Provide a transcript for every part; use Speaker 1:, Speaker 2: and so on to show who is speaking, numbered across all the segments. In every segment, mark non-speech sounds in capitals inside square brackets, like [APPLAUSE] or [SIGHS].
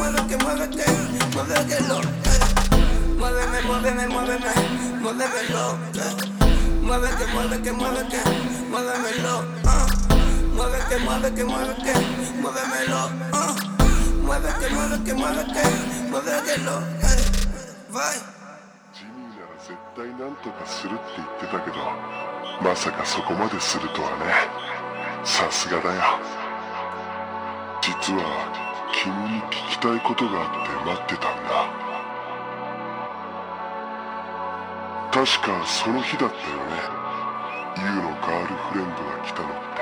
Speaker 1: muévete,
Speaker 2: muévete, muévetelo. Muéveme, muéveme, muéveme, muévemelo. Muévete, muévete, muévete, muévemelo. Muévete, muévete, muévete, muévemelo. Muévete, muévete, muévete, muévetelo. Bye. 絶対なんとかするって言ってたけどまさかそこまでするとはねさすがだよ実は君に聞きたいことがあって待ってたんだ。確かその日だったよね。YOU のガールフレンドが来たのって。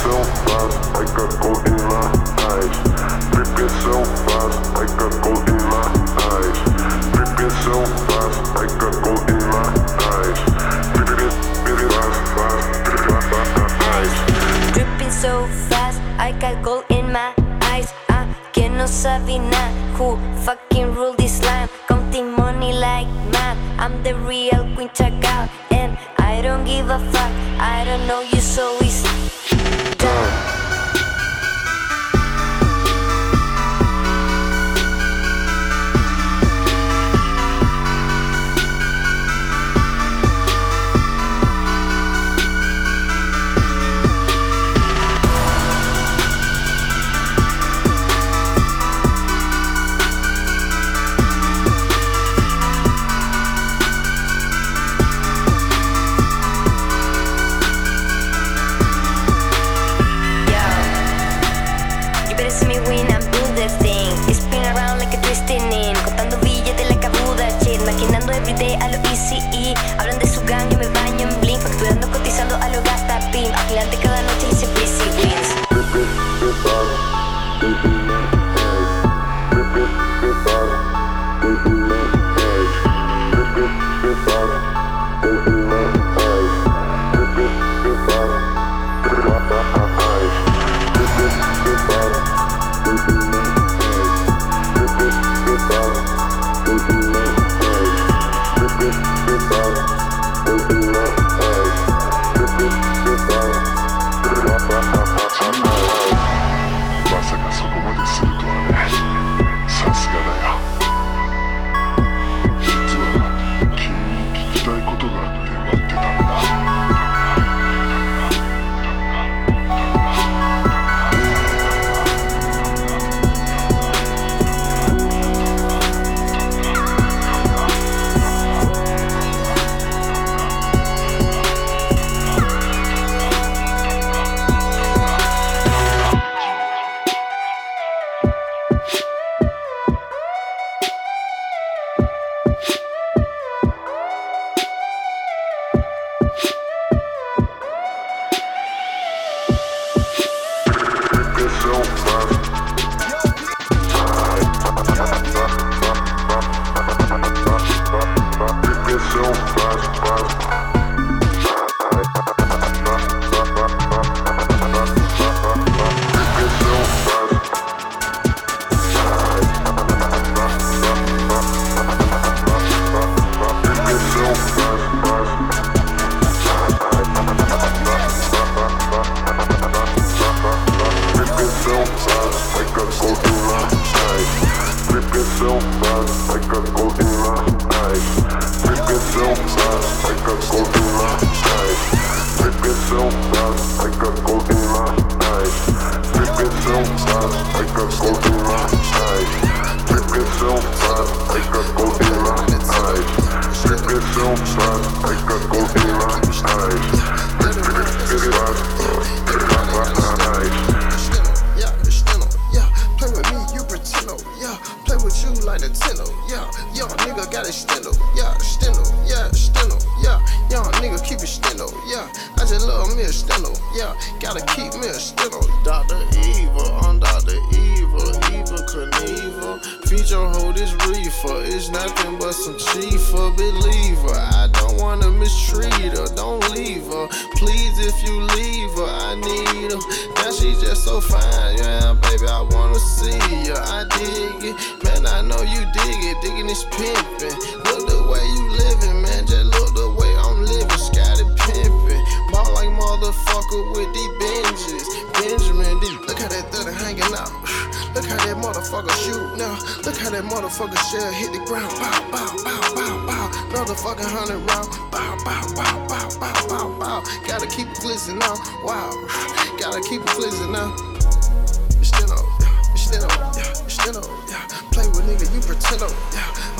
Speaker 2: so fast, I got gold in my eyes. Dripping so fast, I got gold in my eyes. Dripping so fast, I got gold in my eyes. Dripping, dripping fast, fast, dripping fast, eyes. Dripping so fast, I got gold in my eyes. I cannot Savina, who fucking rule this line? Counting money like mad. I'm the real queen, check out, and I don't give a fuck. I don't know you, so easy down.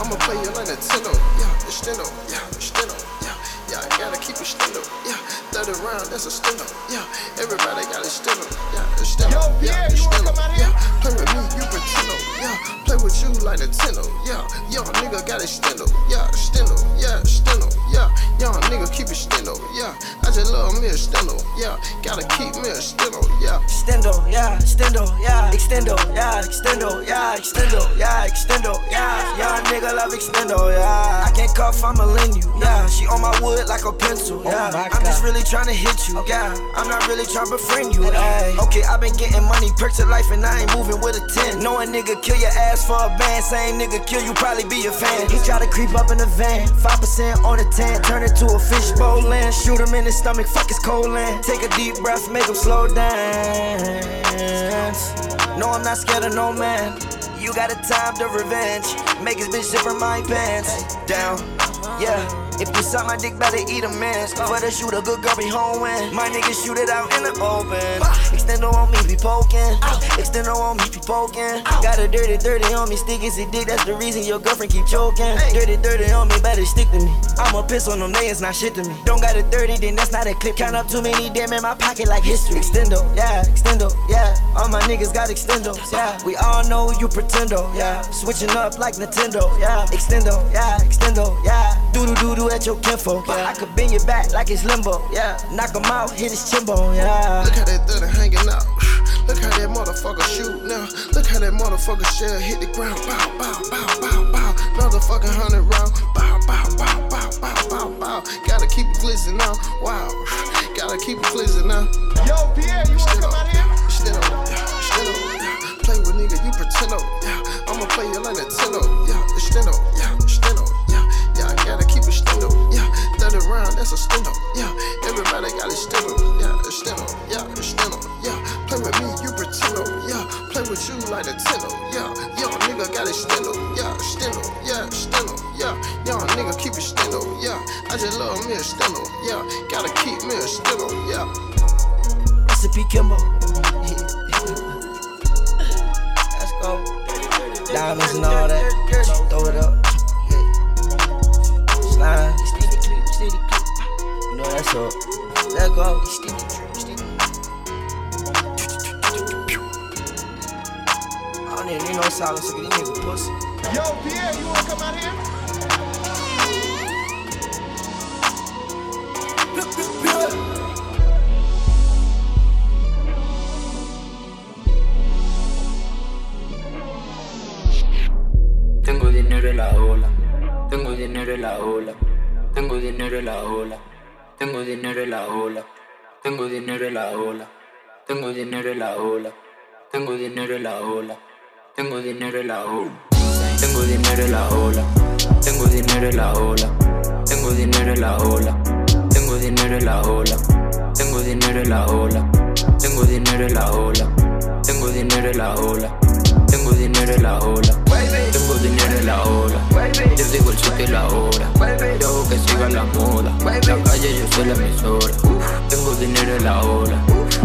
Speaker 2: I'ma play you like Nintendo, yeah, steno, yeah, steno, yeah. Yeah, I gotta keep it steno, yeah. 30 round, that's a steno, yeah. Everybody got a steno, yeah, a steno,
Speaker 3: Yo,
Speaker 2: yeah,
Speaker 3: Pierre, you wanna come out here?
Speaker 2: yeah. Play with me, you pretendo, yeah. Play with you like Nintendo, yeah. Young nigga got a steno, yeah, steno, yeah, steno,
Speaker 4: Extendo, yeah, extendo, yeah, extendo, yeah, extendo, yeah, extendo, yeah, extendo, yeah. Young nigga love extendo, yeah. I can't cuff, I'ma lend you, yeah. She on my wood like a pencil, yeah.
Speaker 5: Oh
Speaker 4: I'm just really tryna hit you, yeah. I'm not really tryna befriend you, ayy. Okay, i been getting money, perks to life, and I ain't moving with a 10. Know a nigga kill your ass for a band, same nigga kill you, probably be a fan. He try to creep up in the van, 5% on the 10, turn it to a fishbowl land. Shoot him in the stomach, fuck his colon. Take a deep breath, make him slow No, I'm not scared of no man. You got a time to revenge. Make his bitch zip from my pants. Down, yeah. If you suck my dick, better eat a man's. For the shoot, a good girl be home when my niggas shoot it out in the open. Uh. Extendo on me, be poking. Uh. Extendo on me, be poking. Uh. Got a dirty, dirty on me, stick is a dick. That's the reason your girlfriend keep choking. Dirty, dirty on me, better stick to me. I'ma piss on them, they it's not shit to me. Don't got a 30, then that's not a clip. Count up too many damn in my pocket like history. Extendo, yeah, extendo, yeah. All my niggas got extendos, yeah. We all know you pretendo, yeah. Switching up like Nintendo, yeah. Extendo, yeah, extendo, yeah. Doo doo at your kinfolk, yeah. I could bend your back like it's limbo, yeah. Knock him out, hit his chin bone, yeah.
Speaker 2: Look how that 30 hanging out. [SIGHS] Look how that motherfucker shoot now. Look how that motherfucker shell hit the ground. Bow, bow, bow, bow, bow. Motherfucking hundred
Speaker 6: la ola, tengo dinero en la ola, tengo dinero en la ola, tengo dinero en la ola, tengo dinero en la ola, tengo dinero en la ola, tengo dinero en la ola, tengo dinero en la ola, tengo dinero en la ola, tengo dinero en la ola, tengo dinero en la ola, tengo dinero en la ola. Tengo dinero en la ola. Yo digo el sitio y la hora. Yo hago que siga la moda. La calle yo soy la emisora. Dinero en la ola.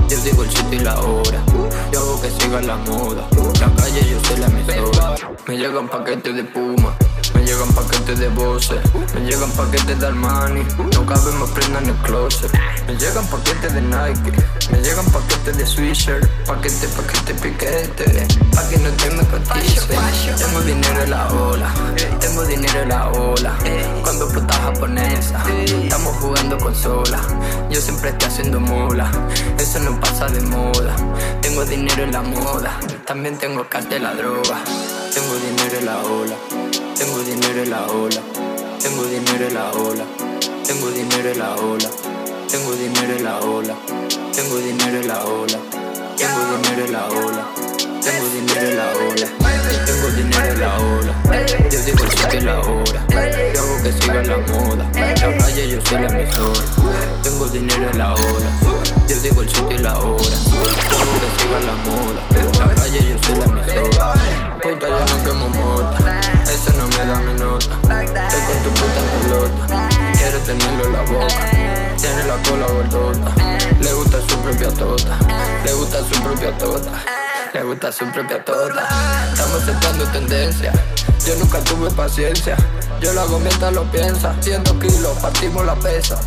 Speaker 6: Yo digo el sitio y la hora. Yo hago que siga la moda. La calle yo soy la emisora. Me llegan paquetes de Puma. Me llegan paquetes de Bose, me llegan paquetes de Armani, no cabe más prenda en el closet. Me llegan paquetes de Nike, me llegan paquetes de Swisher, paquete, paquete, piquete, pa' que no te me cotice. Tengo dinero en la ola, tengo dinero en la ola. Cuando explota japonesa, estamos jugando consola. Yo siempre estoy haciendo mola, eso no pasa de moda. Tengo dinero en la moda, también tengo de la droga. Tengo dinero en la ola. Tengo dinero en la ola, tengo dinero en la ola, tengo dinero en la ola, tengo dinero en la ola, tengo dinero en la ola, tengo dinero en la ola, tengo dinero en la ola, tengo dinero la ola, yo digo el sitio la hora, yo hago que siga la moda, la calle yo soy la emisora, tengo dinero en la ola, yo digo el sitio y la hora, yo hago que siga la moda, la calle yo soy la emisora, yo no quemo mota eso no me da mi nota. Estoy con tu puta pelota. Quiero tenerlo en la boca. Tiene la cola gordota. Le gusta su propia tota. Le gusta su propia tota. Le gusta su propia tota. Estamos sentando tendencia. Yo nunca tuve paciencia. Yo lo hago mientras lo piensa. 100 kilos, partimos la pesa.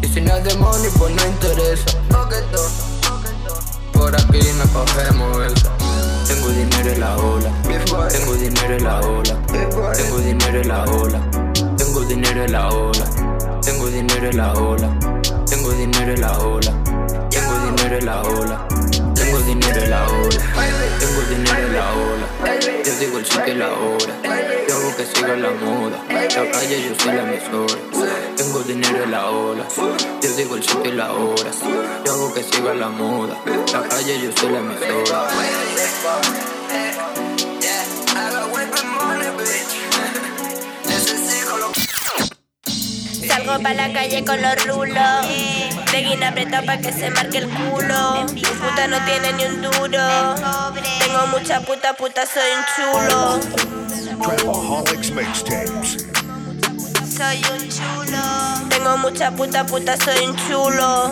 Speaker 6: Y si no es de money, pues no interesa. Por aquí no cogemos eso. Tengo dinero en la ola. Tengo dinero en la ola. Tengo dinero en la ola. Tengo dinero en la ola. Tengo dinero en la ola. Tengo dinero en la ola. Tengo dinero en la ola. Tengo dinero en la ola. Tengo dinero. Yo digo el sitio y la hora. Yo hago que siga la moda. La calle yo soy la emisora. Tengo dinero en la ola. Yo digo el sitio y la hora. Yo hago que siga la moda. La calle yo soy la emisora.
Speaker 5: Salgo pa' la calle con los rulos. De guina apretado pa' que se marque el culo. Mi puta no tiene ni un duro. Tengo mucha puta, puta, soy un chulo.
Speaker 7: Trapaholics Mixtapes.
Speaker 5: Soy un chulo. Tengo mucha puta, puta, soy un chulo.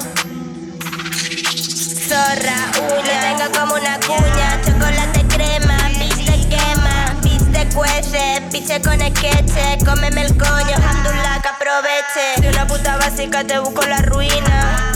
Speaker 5: Zorra, uña, tengo como una cuña. Chocolate crema, viste quema. Viste cuece, piche con esqueche. Cómeme el coño, Hamdullah, que aproveche. De una puta básica te busco la ruina.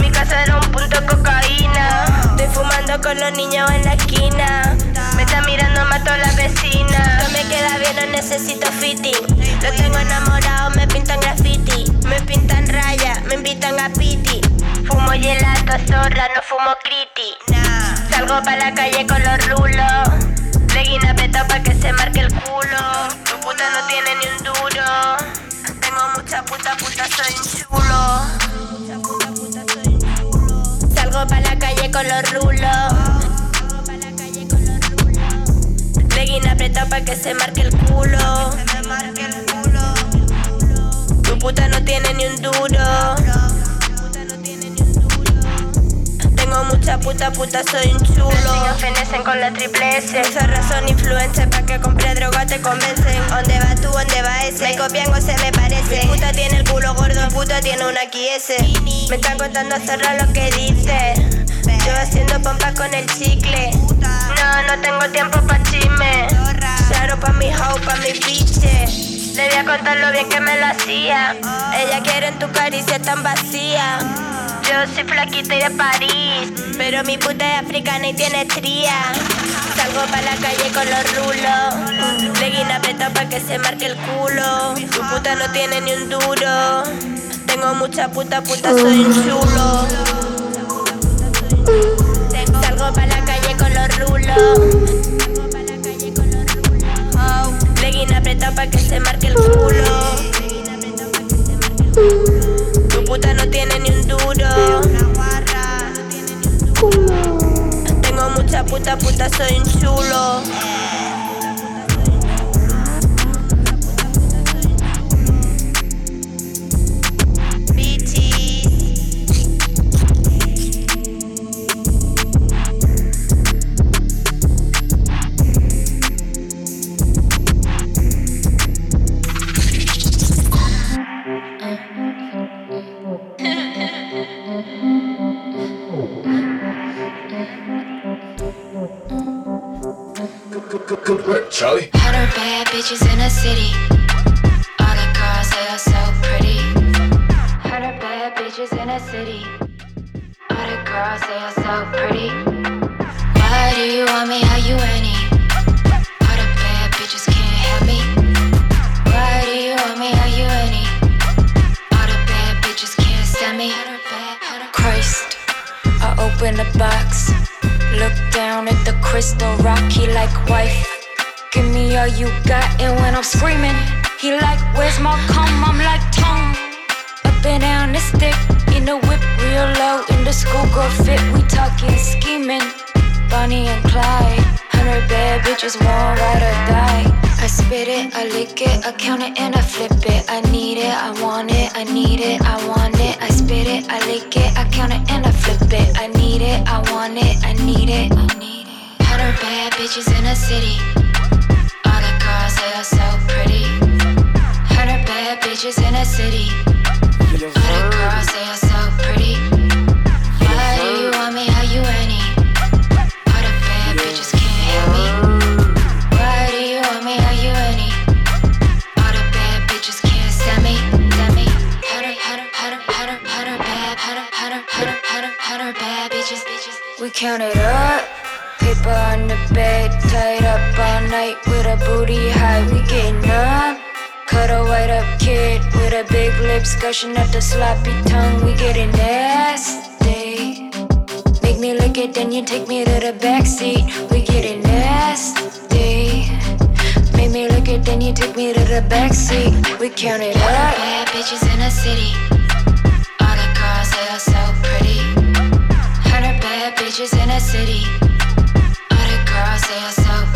Speaker 5: Mi casa era un punto de cocaína. Estoy fumando con los niños en la esquina. Me está mirando, mato a la vecina. No me queda bien, no necesito fitting. Lo tengo enamorado, me pintan graffiti. Me pintan raya, me invitan a piti. Fumo gelato, zorra, no fumo criti. Salgo pa' la calle con los rulos. De guina peta pa' que se marque el culo. Tu puta no tiene ni un duro. Tengo mucha puta, puta, soy un chulo. Salgo pa' la calle con los rulos. De guina apretado pa' que se marque el culo. Tu puta no tiene ni un duro. Tengo mucha puta, puta, soy un chulo. Los fenecen con la triple S. Esa razón influencia pa' que compre droga te convencen. ¿Dónde va tú? ¿Dónde va ese? Me copian o se me parece. Mi puta tiene el culo gordo, mi puta tiene una ese Me están contando zorra lo que dice. Yo haciendo pompa con el chicle. No, no tengo tiempo pa' chisme. Claro pa' mi house, pa' mi biche. Le voy a contar lo bien que me lo hacía. Ella quiere en tu caricia tan vacía. Yo soy flaquita y de París, pero mi puta es africana y tiene tría. Salgo pa' la calle con los rulos, de guina apretado pa' que se marque el culo. Tu puta no tiene ni un duro, tengo mucha puta, puta, soy un chulo. Salgo pa' la calle con los rulos, apretado pa' que se marque el culo. Tu puta no tiene ni un duro. Tengo mucha puta, puta, soy un chulo.
Speaker 7: Footwork, Charlie.
Speaker 8: Hotter bad bitches in the city. All the girls, they are so pretty. Hotter bad bitches in the city. All the girls, they are so pretty. Why do you want me? Are you any? All the bad bitches can't have me. Why do you want me? Are you any? All the bad bitches can't stand me. Christ, I open the box. Look down at the crystal rock, he like wife. Give me all you got, and when I'm screaming, he like, Where's my cum? I'm like, Tongue. Up and down the stick, in the whip, real low, in the schoolgirl fit, we talking scheming. Bonnie and Clyde, hundred bad bitches, one ride or die. I spit it, I lick it, I count it and I flip it. I need it, I want it, I need it, I want it. I spit it, I lick it, I count it and I flip it. I need it, I want it, I need it, I need it. Hundred bad bitches in the city. All the girls, they are so pretty. Hundred bad bitches in the city. All the girls, they are so pretty. Why do you want me? Are you any? All the bad bitches can't have me. Why do you want me? Are you any? All the bad bitches can't stand me. Stand me. Hotter, hotter, hotter, hotter, hotter, bad, hotter, hotter, hotter, hotter, hotter, bad bitches, bitches. We count it up. Paper on the bed, tied up all night with a booty high. We getting up. Cut a white up kid with a big lips gushing up the sloppy tongue. We getting nasty. Make me lick it, then you take me to the backseat. We getting nasty. Make me lick it, then you take me to the backseat. We count it up. Bad bitches in the city. All the girls, they are so pretty. Hundred bad bitches in the city. All the girls, they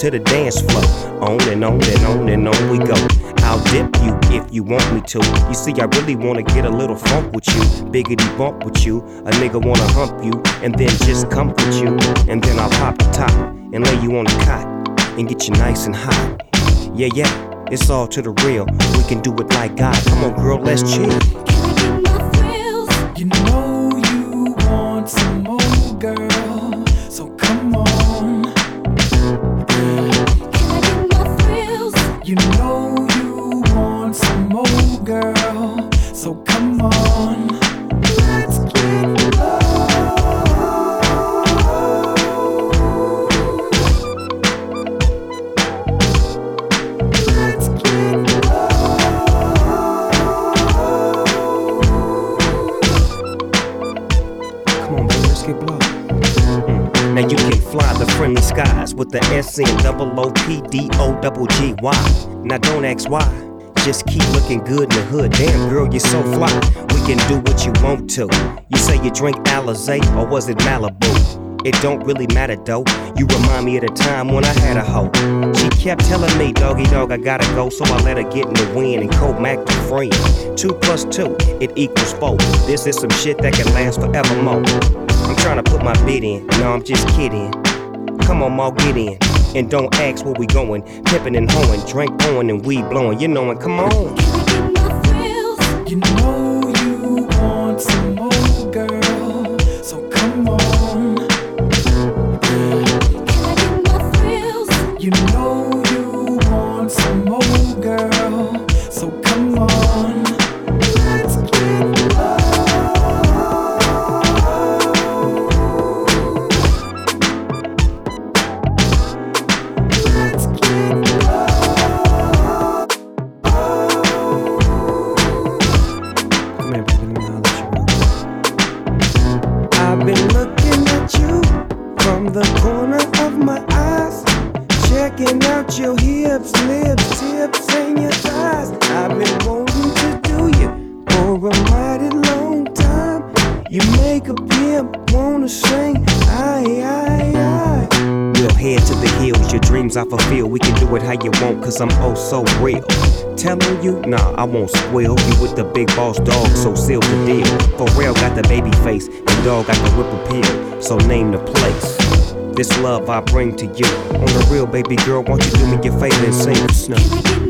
Speaker 9: to the dance floor. On and on and on and on we go. I'll dip you if you want me to. You see, I really wanna get a little funk with you, biggity bump with you. A nigga wanna hump you and then just comfort you. And then I'll pop the top and lay you on the cot and get you nice and hot. Yeah, yeah, it's all to the real. We can do it like God. Come on, girl, let's chill. With the S N double O P D O double G Y. Now don't ask why. Just keep looking good in the hood. Damn, girl, you're so fly. We can do what you want to. You say you drink Alizé or was it Malibu? It don't really matter though. You remind me of the time when I had a hoe. She kept telling me, doggy dog, I gotta go, so I let her get in the wind and co Mac the friend. Two plus two, it equals four. This is some shit that can last forevermore. I'm trying to put my bid in, no, I'm just kidding. Come on, Ma, get in. And don't ask where we going. Pippin' and hoeing, drink on and weed blowing. You know it, come on.
Speaker 10: You know
Speaker 9: cause I'm oh so real. Telling you, nah, I won't squeal. You with the big boss dog, so seal the deal. For real, got the baby face, and dog got the whip appeal. So name the place. This love I bring to you. On the real, baby girl, won't you do me your favor and sing snow?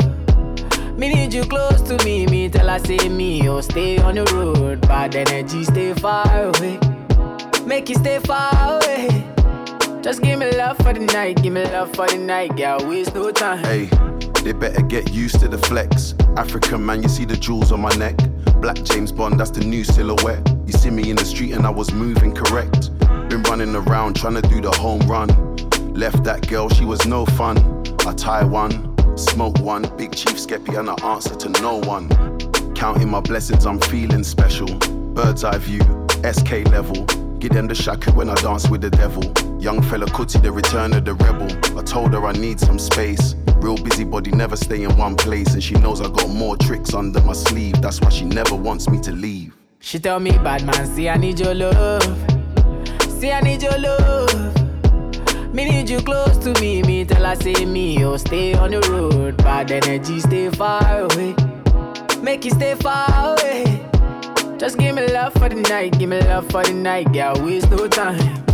Speaker 11: Me need you close to me. Me tell her say me, oh stay on the road. Bad energy, stay far away. Make you stay far away. Just give me love for the night, give me love for the night, girl. Waste no time.
Speaker 12: Hey, they better get used to the flex. African man, you see the jewels on my neck. Black James Bond, that's the new silhouette. You see me in the street and I was moving correct. Been running around trying to do the home run. Left that girl, she was no fun. I tie one, smoke one, big chief Skeppy and I answer to no one. Counting my blessings, I'm feeling special. Bird's eye view, SK level. Give them the shaku when I dance with the devil. Young Fela Kuti, the return of the rebel. I told her I need some space. Real busybody, never stay in one place. And she knows I got more tricks under my sleeve. That's why she never wants me to leave.
Speaker 11: She tell me, bad man, see I need your love. See I need your love. Me need you close to me. Me tell I say me, oh stay on the road. Bad energy, stay far away. Make you stay far away. Just give me love for the night, give me love for the night, girl. Waste no time.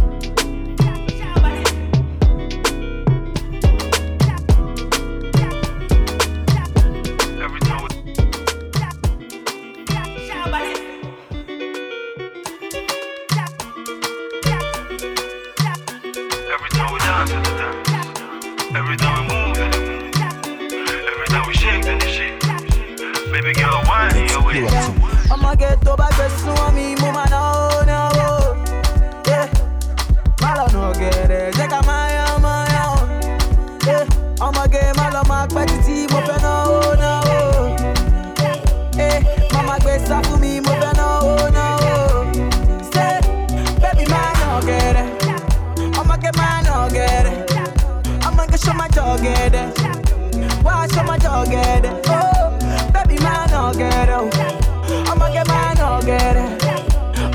Speaker 13: My it. Why show my dog get it? Oh, baby man no get it. I'ma get man no get.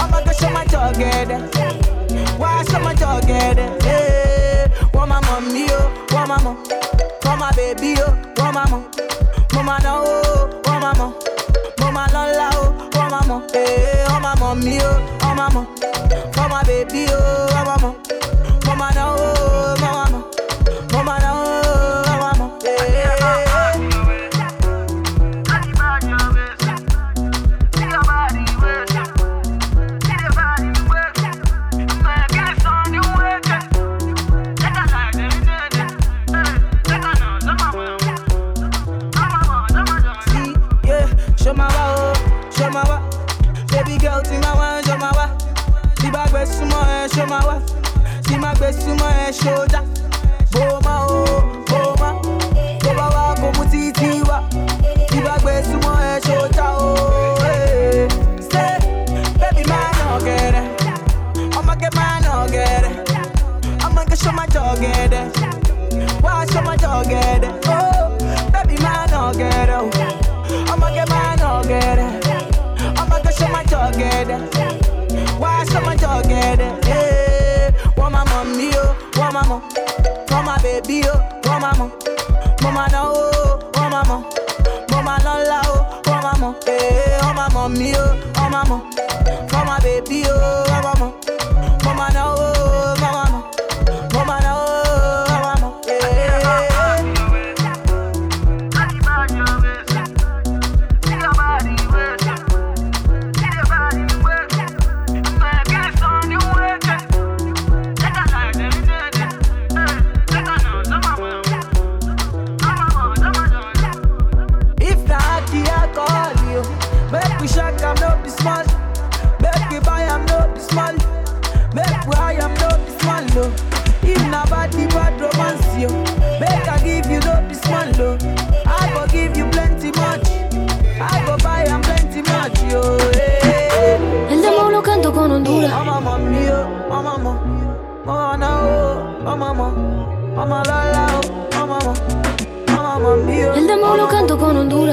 Speaker 13: I'ma get show my dog get it. Why show my dog get it? Hey, want my mommy oh, want my mom, want my baby oh, want my mom, mama no oh, want my mom, mama lola oh, want my mom, hey, eh, want my mommy oh, want my mom, want my baby oh, want my mom, mama no oh, mama mama, mama my wa. See my best eh, show that. Boma, oh, boma. Wa, komu titi wa. See my best eh, show that, oh, eh. Say, baby man, no get it. I'ma get get it. I'ma get show my dog get it. Why show my dog get it? Oh, baby man, no get it. I'ma get man, no get it. I'ma get show my dog get it. My dog get it? Hey, want my mommy, oh, want my mom, my baby, oh, want my mom, mama no, oh, want my mom, mama lola, oh, want my mom, hey, want my mommy, oh, want my mom, my baby, oh, want my mom, mama no, oh,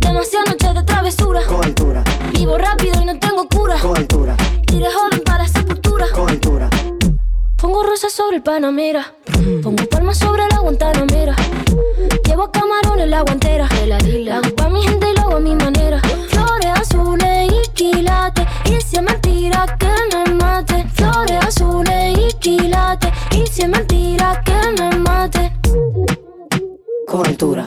Speaker 14: Demasiadas noches de travesura.
Speaker 15: Con altura.
Speaker 14: Vivo rápido y no tengo cura.
Speaker 15: Con altura.
Speaker 14: De joven para la sepultura.
Speaker 15: Con altura.
Speaker 14: Pongo rosas sobre el Panamera. Pongo palmas sobre la Guantanamera. Llevo camarones en la guantera. La hago pa' mi gente y lo hago a mi manera. Flores azules y quilates. Y si es mentira que me mate. Flores azules y quilates. Y si es mentira que me mate.
Speaker 15: Con altura.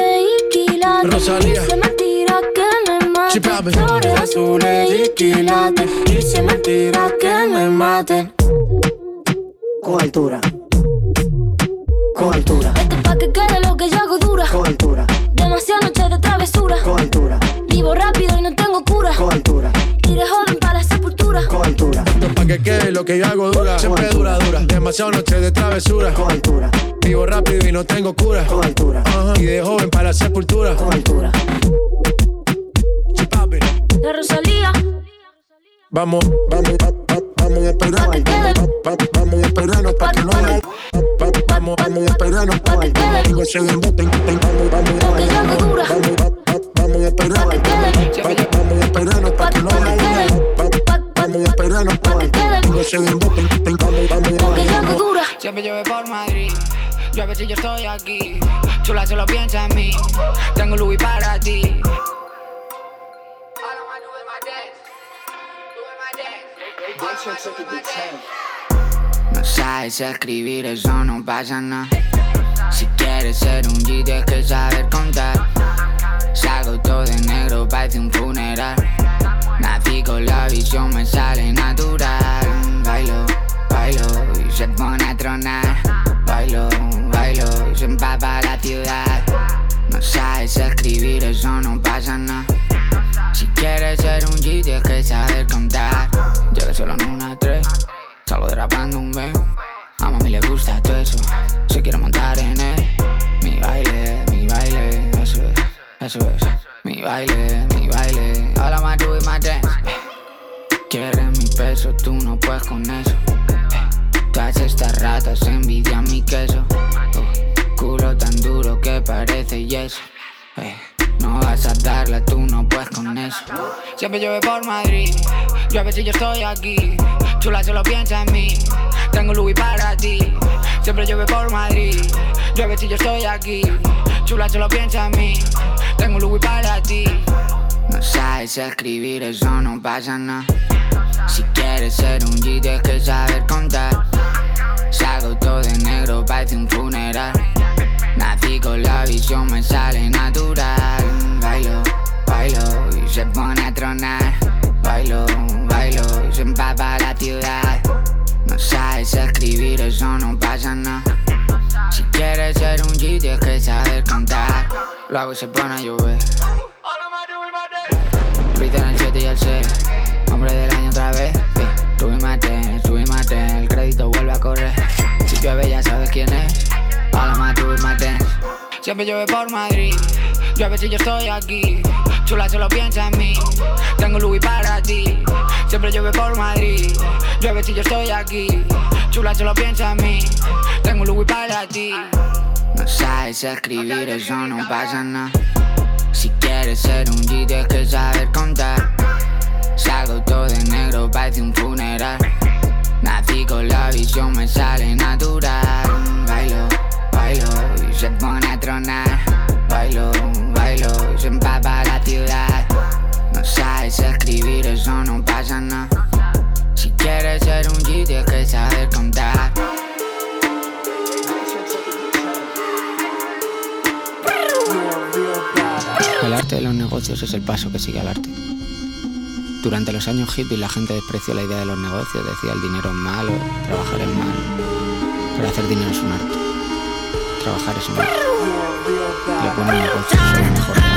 Speaker 14: quilates.
Speaker 16: Rosalía.
Speaker 14: Dice mentira que me
Speaker 16: Sí, papi.
Speaker 14: Flores azules y quilates. Dice mentira que me maten.
Speaker 4: Con altura. Con altura.
Speaker 14: Esto es pa' que quede lo que yo hago dura.
Speaker 4: Con altura.
Speaker 14: Demasiadas noches de travesura.
Speaker 4: Con altura.
Speaker 14: Vivo rápido y no tengo cura.
Speaker 4: Con altura.
Speaker 14: De joven para.
Speaker 4: Con altura.
Speaker 16: Esto es pa' que quede lo que yo hago dura. Siempre dura, dura. Demasiadas noches de travesura.
Speaker 4: Con altura.
Speaker 16: Vivo rápido y no tengo cura.
Speaker 4: Con altura.
Speaker 16: Y de joven para la sepultura.
Speaker 4: Con altura.
Speaker 14: La Rosalía.
Speaker 16: Vamos, vamos, va- va- vamos a esperarnos. Va- va- Vamos a esperarnos pa' que no Vamos, vamos a esperarnos pa' que Digo, se Vamos, vamos, vamos, va- va- vamos a esperarnos. Va- Vamos a esperarnos pa' que no haya. Va- va- Vamos a esperarnos pa' que Digo, se den bote,
Speaker 14: yo dura.
Speaker 17: Siempre llueve por Madrid. Yo a ver si yo estoy aquí. Chula solo piensa en mí. Tengo Louis para ti. No sabes escribir, eso no pasa nada. Si quieres ser un G, tienes que saber contar. Salgo todo de negro, parece un funeral. Con la visión, me sale natural. Bailo, bailo y se pone a tronar. Bailo, bailo y se empapa la ciudad. No sabes escribir, eso no pasa nada. Si quieres ser un G, tienes que saber contar. Llegué solo en una tres, salgo derrapando un B. A mami le gusta todo eso, se quiere montar en él. Mi baile, mi baile, eso es, eso es. Mi baile, mi baile, my dance. Quieres mi peso, tú no puedes con eso. Todas estas ratas envidian mi queso. Uh, culo tan duro que parece yeso. Eh, no vas a darla, tú no puedes con eso. Siempre llueve por Madrid, ver si yo estoy aquí. Chula solo piensa en mí, tengo Louis para ti. Siempre llueve por Madrid, ver si yo estoy aquí. Chula solo piensa en mí, tengo Louis para ti. No sabes escribir, eso no pasa nada. Si quieres ser un G, tienes que saber contar. Salgo todo de negro, parece un funeral. Nací con la visión, me sale natural. Bailo, bailo y se pone a tronar. Bailo, bailo y se empapa la ciudad. No sabes escribir, eso no pasa nada. Si quieres ser un G, tienes que saber contar. Y se pone a llover. Viste en el 7 y el 6. Hombre del año otra vez. Sí. Tuve mate, tuve mate. El crédito vuelve a correr. Si llueve, ya sabes quién es. Hola, ma, tuve mate. Siempre llueve por Madrid. Ver si yo estoy aquí. Chula solo piensa en mí. Tengo Louis para ti. Siempre llueve por Madrid. Ver si yo estoy aquí. Chula solo piensa en mí. Tengo Louis para ti. No sabes escribir, eso no pasa nada. Si quieres ser un G, tienes que saber contar. De los negocios es el paso que sigue al arte. Durante los años hippies la gente despreció la idea de los negocios, decía el dinero es malo, trabajar es malo. Pero hacer dinero es un arte. Trabajar es un arte. Es mejor.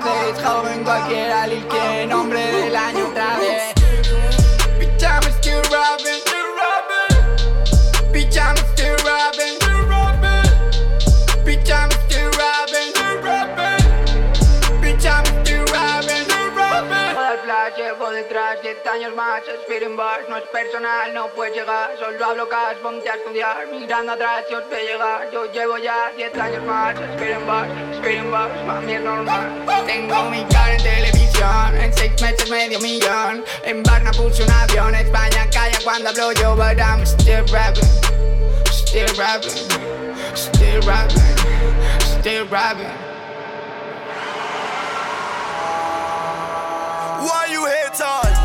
Speaker 18: Trauben Gold, jeder liebt den personal no puedes llegar, solo hablo cash, ponte a estudiar, mirando atrás yo te llegar, yo llevo ya 10 años más, esperen bar, esperen bar, mami es normal. Tengo mi cara en televisión, en 6 meses medio millón, en Barna puse un avión, España calla cuando hablo yo, but I'm still rapping, still rapping, still rapping, still rapping.
Speaker 19: Why you
Speaker 4: haters?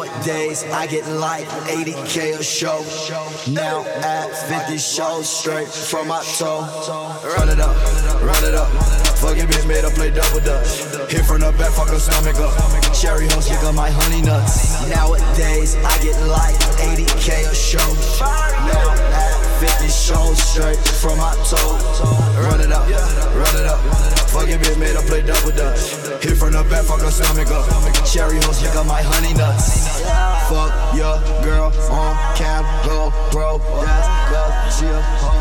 Speaker 20: Nowadays, I get like 80k a show. Now at 50 shows straight from my toe. Run it up, run it up.
Speaker 21: Fucking bitch made her play double dutch. Hit from the back, fuck her stomach up. Cherry hoes, kick up my honey nuts. Nowadays, I get like 80k a show. Now 50 shows straight from my toe. Run it up, run it up. Fucking bitch made her play double dutch. Hit from the back, fuck her stomach up. Cherry hoes lick up my honey nuts. Fuck your girl on cam, go bro. That's cause she.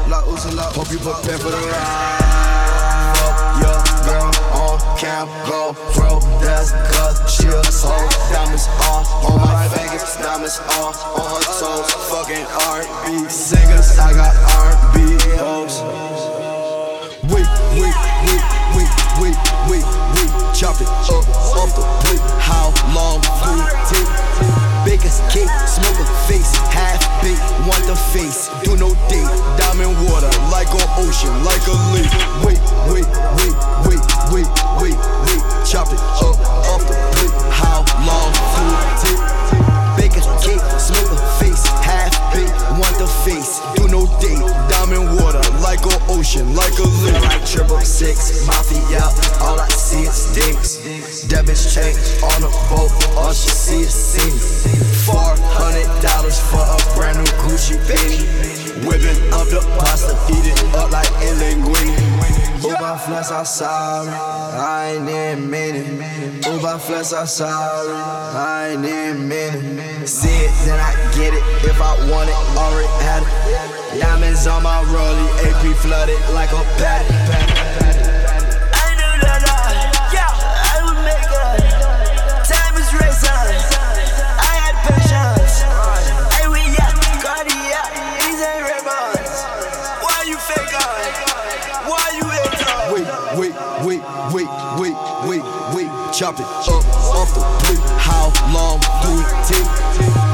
Speaker 21: La Ursula, hope you prepare for the ride can't go through That's cause she'll Diamonds on on my fingers, diamonds on on her toes. Fucking R&B singers, I got R&B hoes. We, we, we, we, we, we, we chop it up off the plate, how long we Baker's cake, smoke a face, half baked, want the face. Do no date, diamond water, like an ocean, like a lake. Wait, wait, wait, wait, wait, wait, wait. Chop it up off the plate. How long it take? Baker's cake, smoke a face, half baked, want the face. Do no date, diamond water, like an ocean, like a lake. Like triple six, mafia, all I see is stinks. Debit chain on a boat, all she see is sing. Four hundred dollars for a brand new Gucci beanie. Whipping up the pasta, eat it up like a linguine. Uber flex, I'm sorry, I ain't even mean it. Uber flex, I'm sorry, I ain't even mean it. See it, then I get it. If I want it, already had it. Diamonds on my rollie, AP flooded like a patty. Wait, wait, wait, wait. Chop it up off the plate. How long do it take?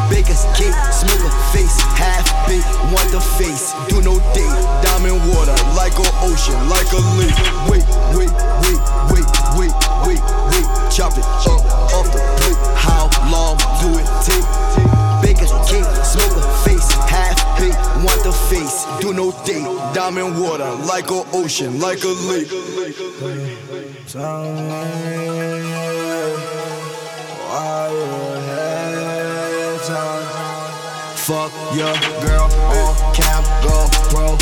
Speaker 21: Baker's cake, smoke a face, half baked, want the face. Do no date, diamond water, like an ocean, like a lake. Wait, wait, wait, wait, wait, wait, wait. Chop it up off the plate. How long do it take? Baker's cake, smoke a face, face. Do no date, diamond water, like a ocean, like a lake. Fuck your girl on cam, go bro.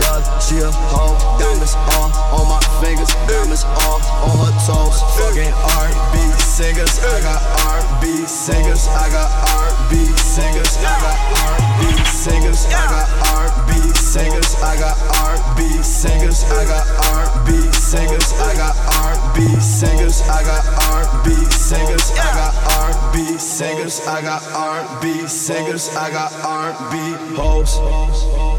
Speaker 21: Cause she a hoe. Diamonds all on my fingers, diamonds all on her toes. Fucking R&B singers, I got R&B singers, I got R&B singers, I got R&B singers, I got R&B singers, I got R&B singers, I got R&B singers, I got R&B singers, I got R&B singers, I got R&B singers, I got R&B singers, I got R&B hoes.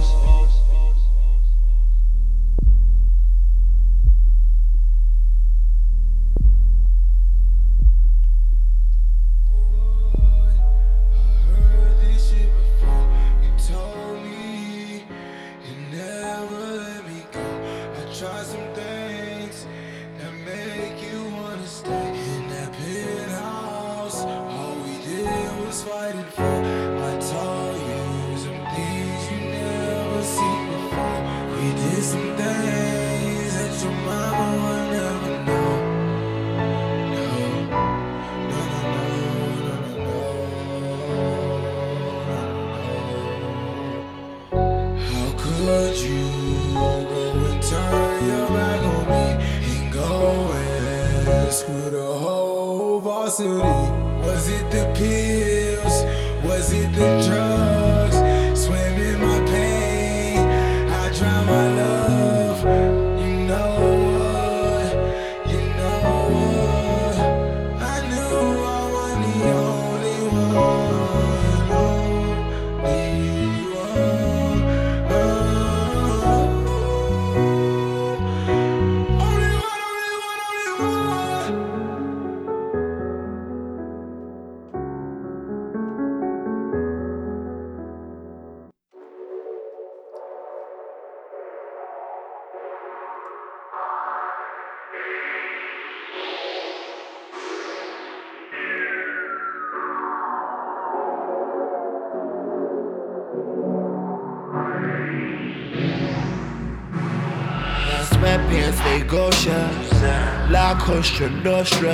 Speaker 22: Cosa Nostra.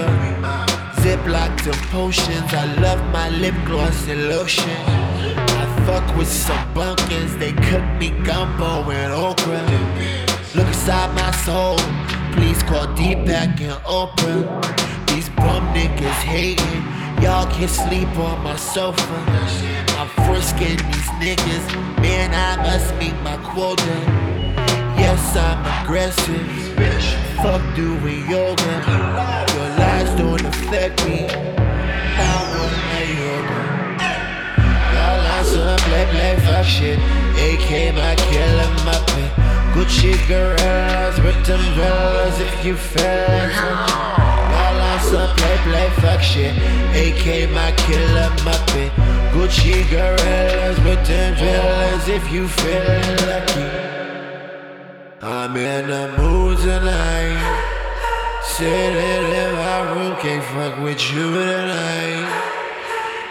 Speaker 22: Ziplocs and potions. I love my lip gloss and lotion. I fuck with some bunkers, they cook me gumbo and okra. Look inside my soul, please call Deepak and Oprah. These bum niggas hating, y'all can sleep on my sofa. I'm frisking these niggas, man, I must meet my quota. Yes, I'm aggressive. Fuck doing yoga. Your lies don't affect me. I want yoga. Y'all on some play, play, fuck shit. AK, my killer, my pet. Gucci girls with umbrellas if you feel it. Y'all on some play, play, fuck shit. AK, my killer, my pet. Gucci girls with umbrellas if you feel lucky. I'm in the mood tonight. Sitting in my room, can't fuck with you tonight.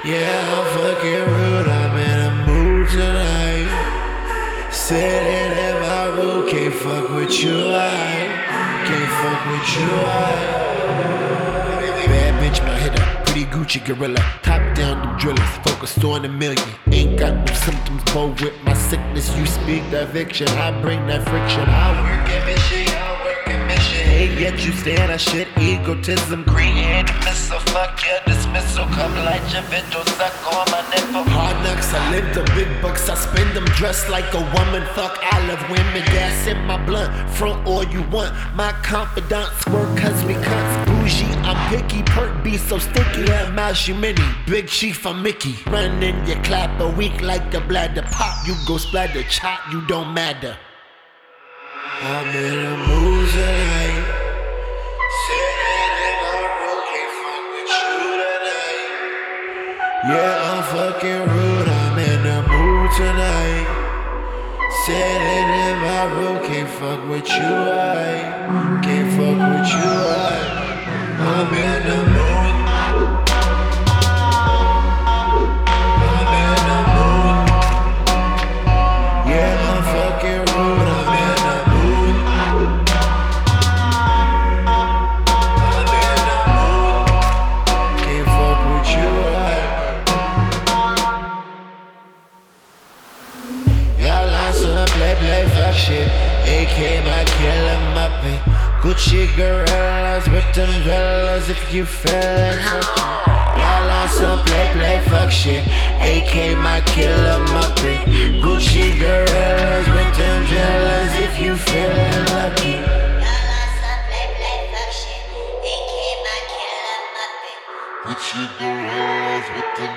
Speaker 22: Yeah, I'm fucking rude, I'm in a mood tonight. Sitting in my room, can't fuck with you, I can't fuck with you, I. Bad bitch, my hitter, pretty Gucci gorilla. Top down, them drillers, focused on a million. Ain't got no symptoms, bold with my sickness. You speak that fiction, I bring that friction. I work at mission, I work at mission. Hey, yet you stand, I shit egotism. Green hand missile, fuck your dismissal. Come like your video, suck on my nipple. Hard knocks, I live the big bucks. I spend them dressed like a woman. Fuck, I love women. Gas in my blunt, front all you want. My confidants work cause we cunts. Bougie, I'm picky. Perk be so sticky. Yeah, mouse you mini. Big chief, I'm Mickey. Running your clap a week like a bladder. Pop, you go splatter. Chop, you don't matter. I'm in a mood. Yeah, I'm fucking rude. I'm in the mood tonight. Sitting in my room, can't fuck with you. I can't fuck with you. I, I'm in the mood. Gucci girls with umbrellas if you feel it. Y'all on some play, play, fuck shit. AK, my killer, pay. Gucci girls with umbrellas if you feel lucky. Muppet. Gucci girls with umbrellas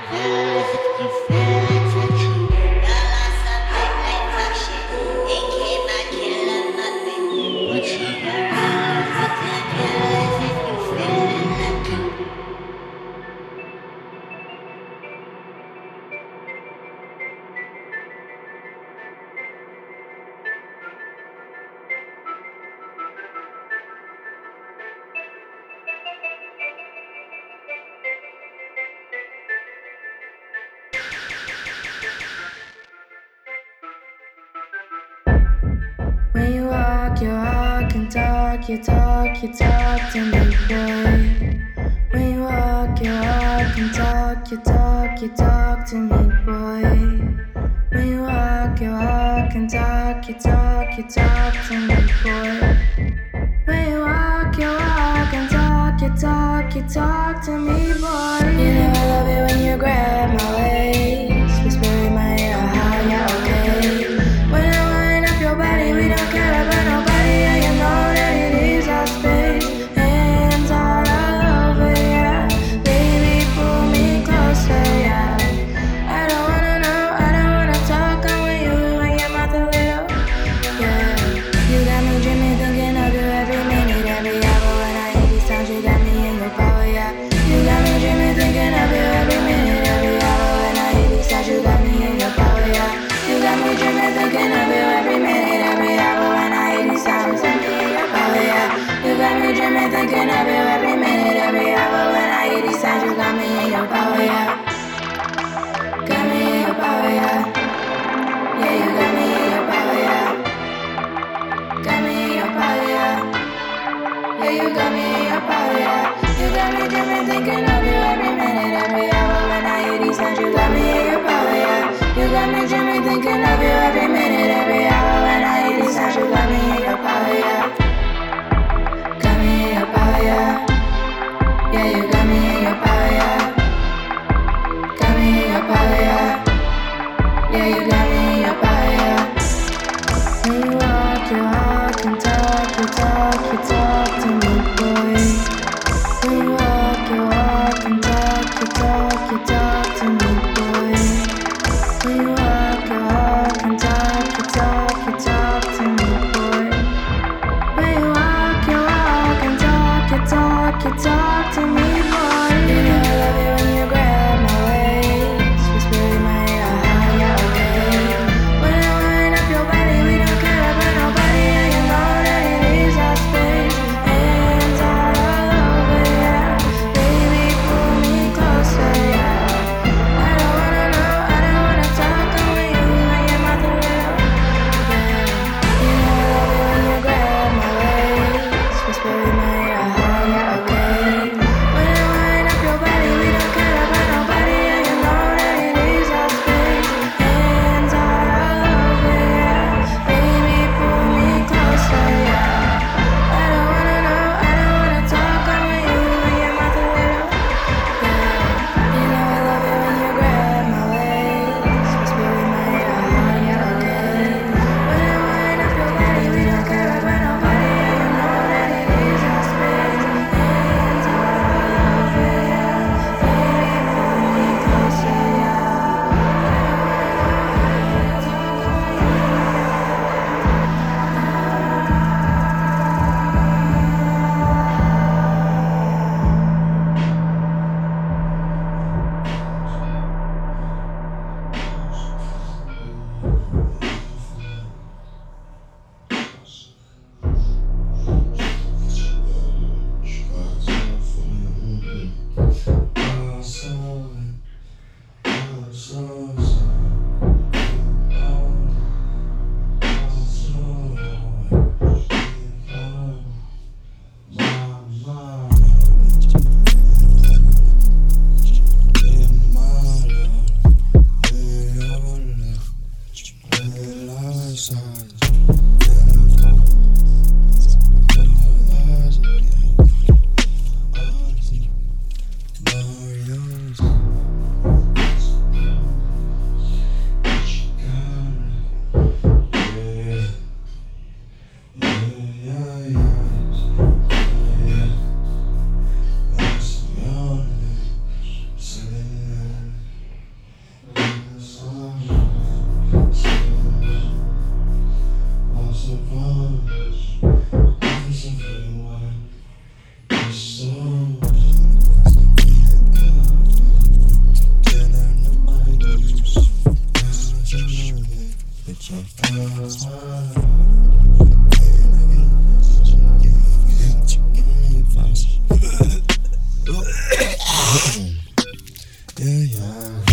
Speaker 23: I'm a